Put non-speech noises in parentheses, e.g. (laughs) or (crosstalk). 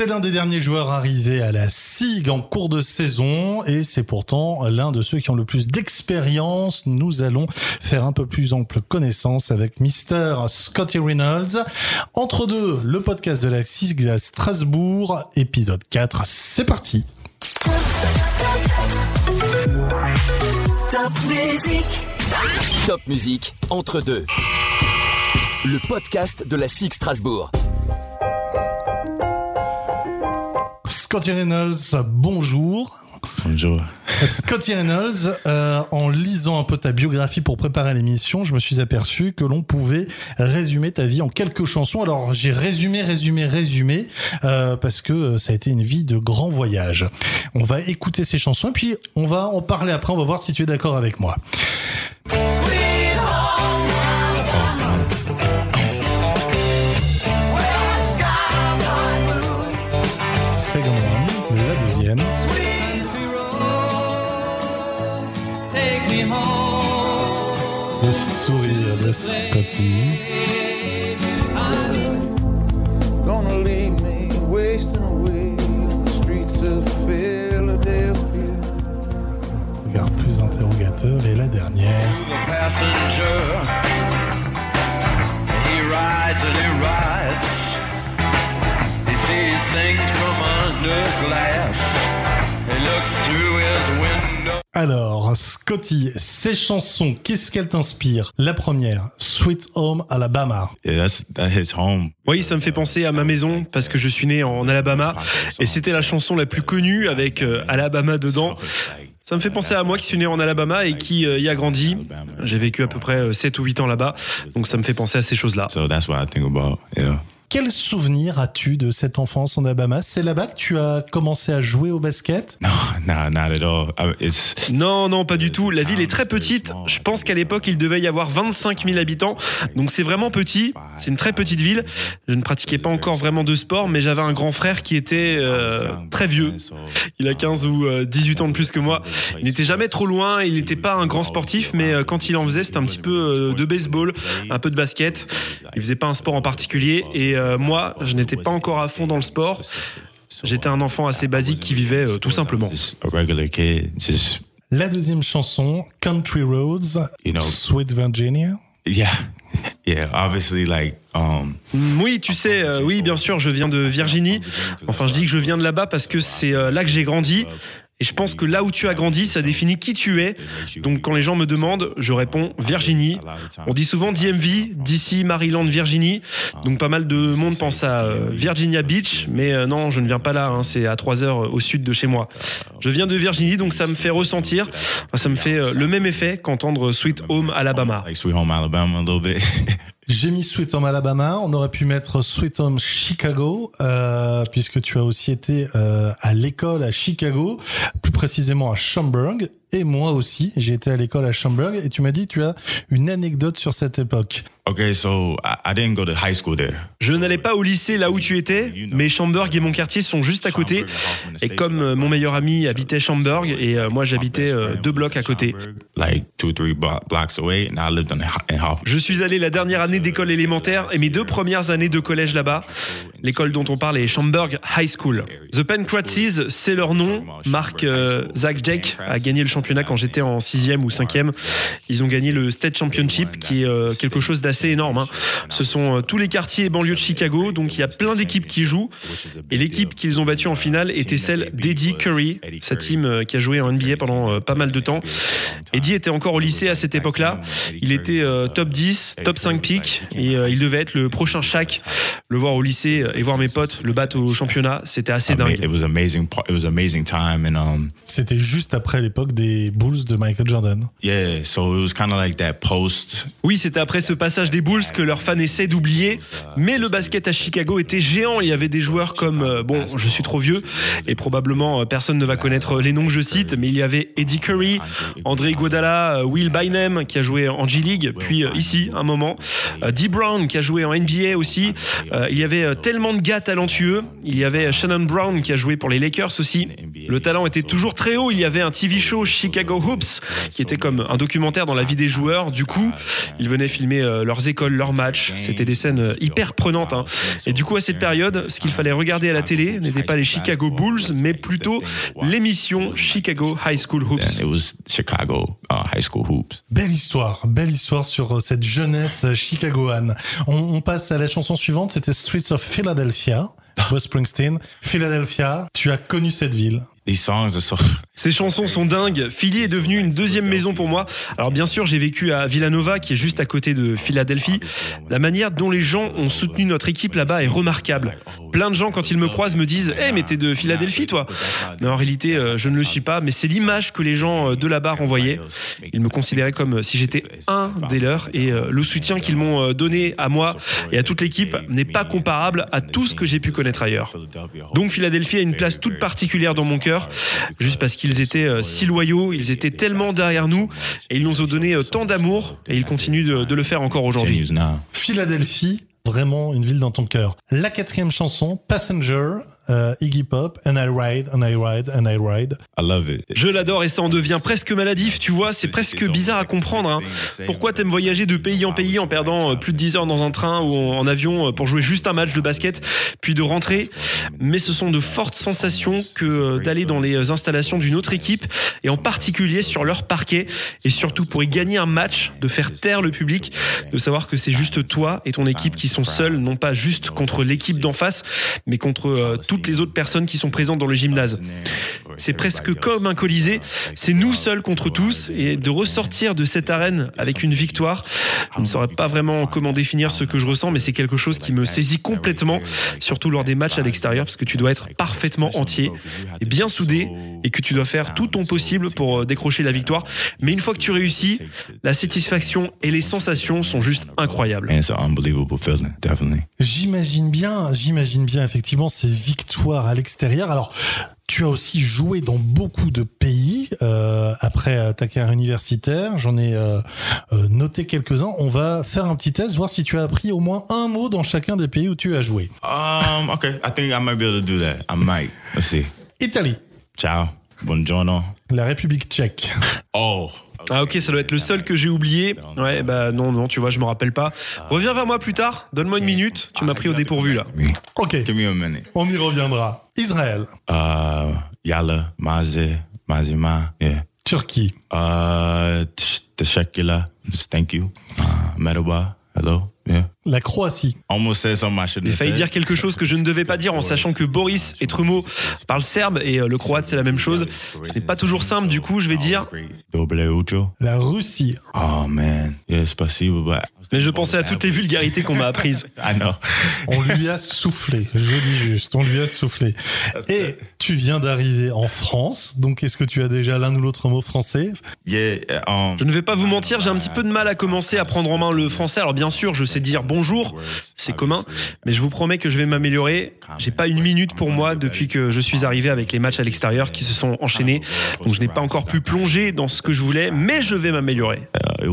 C'est l'un des derniers joueurs arrivés à la SIG en cours de saison et c'est pourtant l'un de ceux qui ont le plus d'expérience. Nous allons faire un peu plus ample connaissance avec Mr. Scotty Reynolds. Entre deux, le podcast de la SIG à Strasbourg, épisode 4. C'est parti. Top musique. Top musique entre deux. Le podcast de la SIG Strasbourg. Scotty Reynolds, bonjour. Bonjour. Scotty Reynolds, euh, en lisant un peu ta biographie pour préparer l'émission, je me suis aperçu que l'on pouvait résumer ta vie en quelques chansons. Alors j'ai résumé, résumé, résumé, euh, parce que ça a été une vie de grand voyage. On va écouter ces chansons et puis on va en parler après, on va voir si tu es d'accord avec moi. Le sourire de Scotty. gonna leave me wasting away on the streets of Philadelphia. Regard plus interrogateur. Et la dernière. passenger. He rides and he rides. He sees things from under glass. He looks through his window. Alors, Scotty, ces chansons, qu'est-ce qu'elles t'inspirent? La première, Sweet Home Alabama. Yeah, that's that hits home. Oui, ça me fait penser à ma maison parce que je suis né en Alabama et c'était la chanson la plus connue avec euh, Alabama dedans. Ça me fait penser à moi qui suis né en Alabama et qui euh, y a grandi. J'ai vécu à peu près euh, 7 ou 8 ans là-bas, donc ça me fait penser à ces choses-là. So that's what I think about. Yeah. Quel souvenir as-tu de cette enfance en Alabama? C'est là-bas que tu as commencé à jouer au basket? It's Non, non, pas du tout. La ville est très petite. Je pense qu'à l'époque, il devait y avoir 25 000 habitants. Donc c'est vraiment petit. C'est une très petite ville. Je ne pratiquais pas encore vraiment de sport, mais j'avais un grand frère qui était euh, très vieux. Il a 15 ou euh, 18 ans de plus que moi. Il n'était jamais trop loin. Il n'était pas un grand sportif, mais euh, quand il en faisait, c'était un petit peu euh, de baseball, un peu de basket. Il faisait pas un sport en particulier. Et euh, moi, je n'étais pas encore à fond dans le sport. J'étais un enfant assez basique qui vivait euh, tout simplement. La deuxième chanson, Country Roads, You know- Sweet Virginia. yeah, (laughs) yeah. Obviously, like um. Mm, Oui, tu sais, euh, oui, bien sûr, je viens de Virginie. Enfin, je dis que je viens de là-bas parce que c'est euh, là que j'ai grandi. Et je pense que là où tu as grandi, ça définit qui tu es. Donc quand les gens me demandent, je réponds Virginie. On dit souvent DMV, DC, Maryland, Virginie. Donc pas mal de monde pense à euh, Virginia Beach, mais euh, non, je ne viens pas là. hein, c'est à 3 heures euh, au sud de chez moi. Je viens de Virginie, donc ça me fait ressentir, ça me fait le même effet qu'entendre Sweet Home Alabama. (laughs) J'ai mis Sweet Home Alabama. On aurait pu mettre Sweet Home Chicago, euh, puisque tu as aussi été euh, à l'école à Chicago, plus précisément à Schaumburg. Et moi aussi, j'ai été à l'école à Schaumburg. Et tu m'as dit que tu as une anecdote sur cette époque. okay, so I, didn't go to high school there. Je n'allais pas au lycée là où tu étais, mais Schaumburg et mon quartier sont juste à côté. Et comme euh, mon meilleur ami habitait Schaumburg et euh, moi j'habitais euh, deux blocs à côté. like two, three blo- blocks away, and I lived in, in Hoffman. Je suis allé la dernière année d'école élémentaire et mes deux premières années de collège là-bas. L'école dont on parle est Schaumburg High School. The Pancratises, c'est leur nom. Marc euh, Zach Jake a gagné le championnat quand j'étais en sixième ou cinquième. Ils ont gagné le State Championship, qui est euh, quelque chose d'assez énorme. hein. Ce sont euh, tous les quartiers et banlieues de Chicago, donc il y a plein d'équipes qui jouent. Et l'équipe qu'ils ont battue en finale était celle d'Eddie Curry, sa team euh, qui a joué en NBA pendant euh, pas mal de temps. Eddie était encore au lycée à cette époque-là. Il était euh, top 10, top 5 pick et euh, il devait être le prochain Shaq. Le voir au lycée et voir mes potes le battre au championnat, c'était assez Ama- dingue. It was amazing. par- It was amazing time, and um, C'était juste après l'époque des Bulls de Michael Jordan. yeah. So it was kind of like that post. Oui, c'était après ce passage des Bulls que leurs fans essaient d'oublier. Mais le basket à Chicago était géant. Il y avait des joueurs comme, euh, bon, je suis trop vieux et probablement euh, personne ne va connaître les noms que je cite, mais il y avait Eddie Curry, André Iguodala, euh, Will Bynum qui a joué en G-League, puis euh, ici un moment, euh, Dee Brown qui a joué en NBA aussi. Euh, il y avait euh, tellement de gars talentueux. Il y avait Shannon Brown qui a joué pour les Lakers aussi. Le talent était toujours très haut. Il y avait un TV show Chicago Hoops, qui était comme un documentaire dans la vie des joueurs. Du coup, ils venaient filmer euh, leurs écoles, leurs matchs. C'était des scènes euh, hyper prenantes. hein. Et du coup, à cette période, ce qu'il fallait regarder à la télé n'était pas les Chicago Bulls, mais plutôt l'émission Chicago High School Hoops. Chicago uh, high school hoops. Belle histoire, belle histoire sur euh, cette jeunesse chicagoane. On, on passe à la chanson suivante, c'était Streets of Philadelphia. (laughs) West Springsteen, Philadelphia, tu as connu cette ville. These songs are so. Ces chansons sont dingues. Philly est devenue une deuxième maison pour moi. Alors bien sûr, j'ai vécu à Villanova, qui est juste à côté de Philadelphie. La manière dont les gens ont soutenu notre équipe là-bas est remarquable. Plein de gens, quand ils me croisent, me disent "Eh, mais t'es de Philadelphie, toi? Mais en réalité, euh, je ne le suis pas. Mais c'est l'image que les gens euh, de là-bas renvoyaient. Ils me considéraient comme si j'étais un des leurs. Et euh, le soutien qu'ils m'ont euh, donné à moi et à toute l'équipe n'est pas comparable à tout ce que j'ai pu connaître ailleurs. Donc Philadelphie a une place toute particulière dans mon cœur, juste parce qu'ils étaient euh, si loyaux, ils étaient tellement derrière nous, et ils nous ont donné euh, tant d'amour, et ils continuent de, de le faire encore aujourd'hui. Philadelphie, vraiment une ville dans ton cœur. La quatrième chanson, Passenger, euh, Iggy Pop, And I Ride, And I Ride, And I Ride. I love it. Je l'adore et ça en devient presque maladif, tu vois, c'est presque bizarre à comprendre. hein. Pourquoi t'aimes voyager de pays en pays en perdant euh, plus de 10 heures dans un train ou en avion euh, pour jouer juste un match de basket, puis de rentrer? Mais ce sont de fortes sensations que d'aller dans les installations d'une autre équipe, et en particulier sur leur parquet, et surtout pour y gagner un match, de faire taire le public, de savoir que c'est juste toi et ton équipe qui sont seuls, non pas juste contre l'équipe d'en face, mais contre euh, toutes les autres personnes qui sont présentes dans le gymnase. C'est presque comme un colisée, c'est nous seuls contre tous, et de ressortir de cette arène avec une victoire, je ne saurais pas vraiment comment définir ce que je ressens, mais c'est quelque chose qui me saisit complètement, surtout lors des matchs à l'extérieur, parce que tu dois être parfaitement entier et bien soudé, et que tu dois faire tout ton possible pour euh, décrocher la victoire. Mais une fois que tu réussis, la satisfaction et les sensations sont juste incroyables. J'imagine bien, j'imagine bien effectivement ces victoires à l'extérieur. Alors, tu as aussi joué dans beaucoup de pays euh, après ta carrière universitaire. J'en ai euh, euh, noté quelques-uns. On va faire un petit test, voir si tu as appris au moins un mot dans chacun des pays où tu as joué. Um, okay. I think I might be able to do that. I might. Let's see. Italie, Ciao. Buongiorno. La République tchèque, Oh. Ah ok, ça doit être le seul que j'ai oublié. Ouais, bah non, non, tu vois, je me rappelle pas. Reviens vers moi plus tard, donne-moi une minute, tu m'as pris au dépourvu là. Ok, on y reviendra. Israël, Uh, Yalla, Maze, Mazima, yeah. Turquie, Uh, Tsh- Tashakila, thank you. Uh, Merhaba, hello. La Croatie, J'ai failli dire quelque chose que je ne devais pas dire en sachant que Boris et Trumo parlent serbe et euh, le croate c'est la même chose. Ce n'est pas toujours simple, du coup je vais dire. La Russie, Oh man, spasibo, but Mais je pensais à toutes les vulgarités qu'on m'a apprises. (laughs) I know. on lui a soufflé, je dis juste, on lui a soufflé. Et tu viens d'arriver en France, donc est-ce que tu as déjà l'un ou l'autre mot français? Yeah, um, Je ne vais pas vous mentir, j'ai un petit peu de mal à commencer à prendre en main le français. Alors bien sûr, je sais dire bonjour, c'est commun, mais je vous promets que je vais m'améliorer. J'ai pas une minute pour moi depuis que je suis arrivé avec les matchs à l'extérieur qui se sont enchaînés. Donc je n'ai pas encore pu plonger dans ce que je voulais, mais je vais m'améliorer. uh,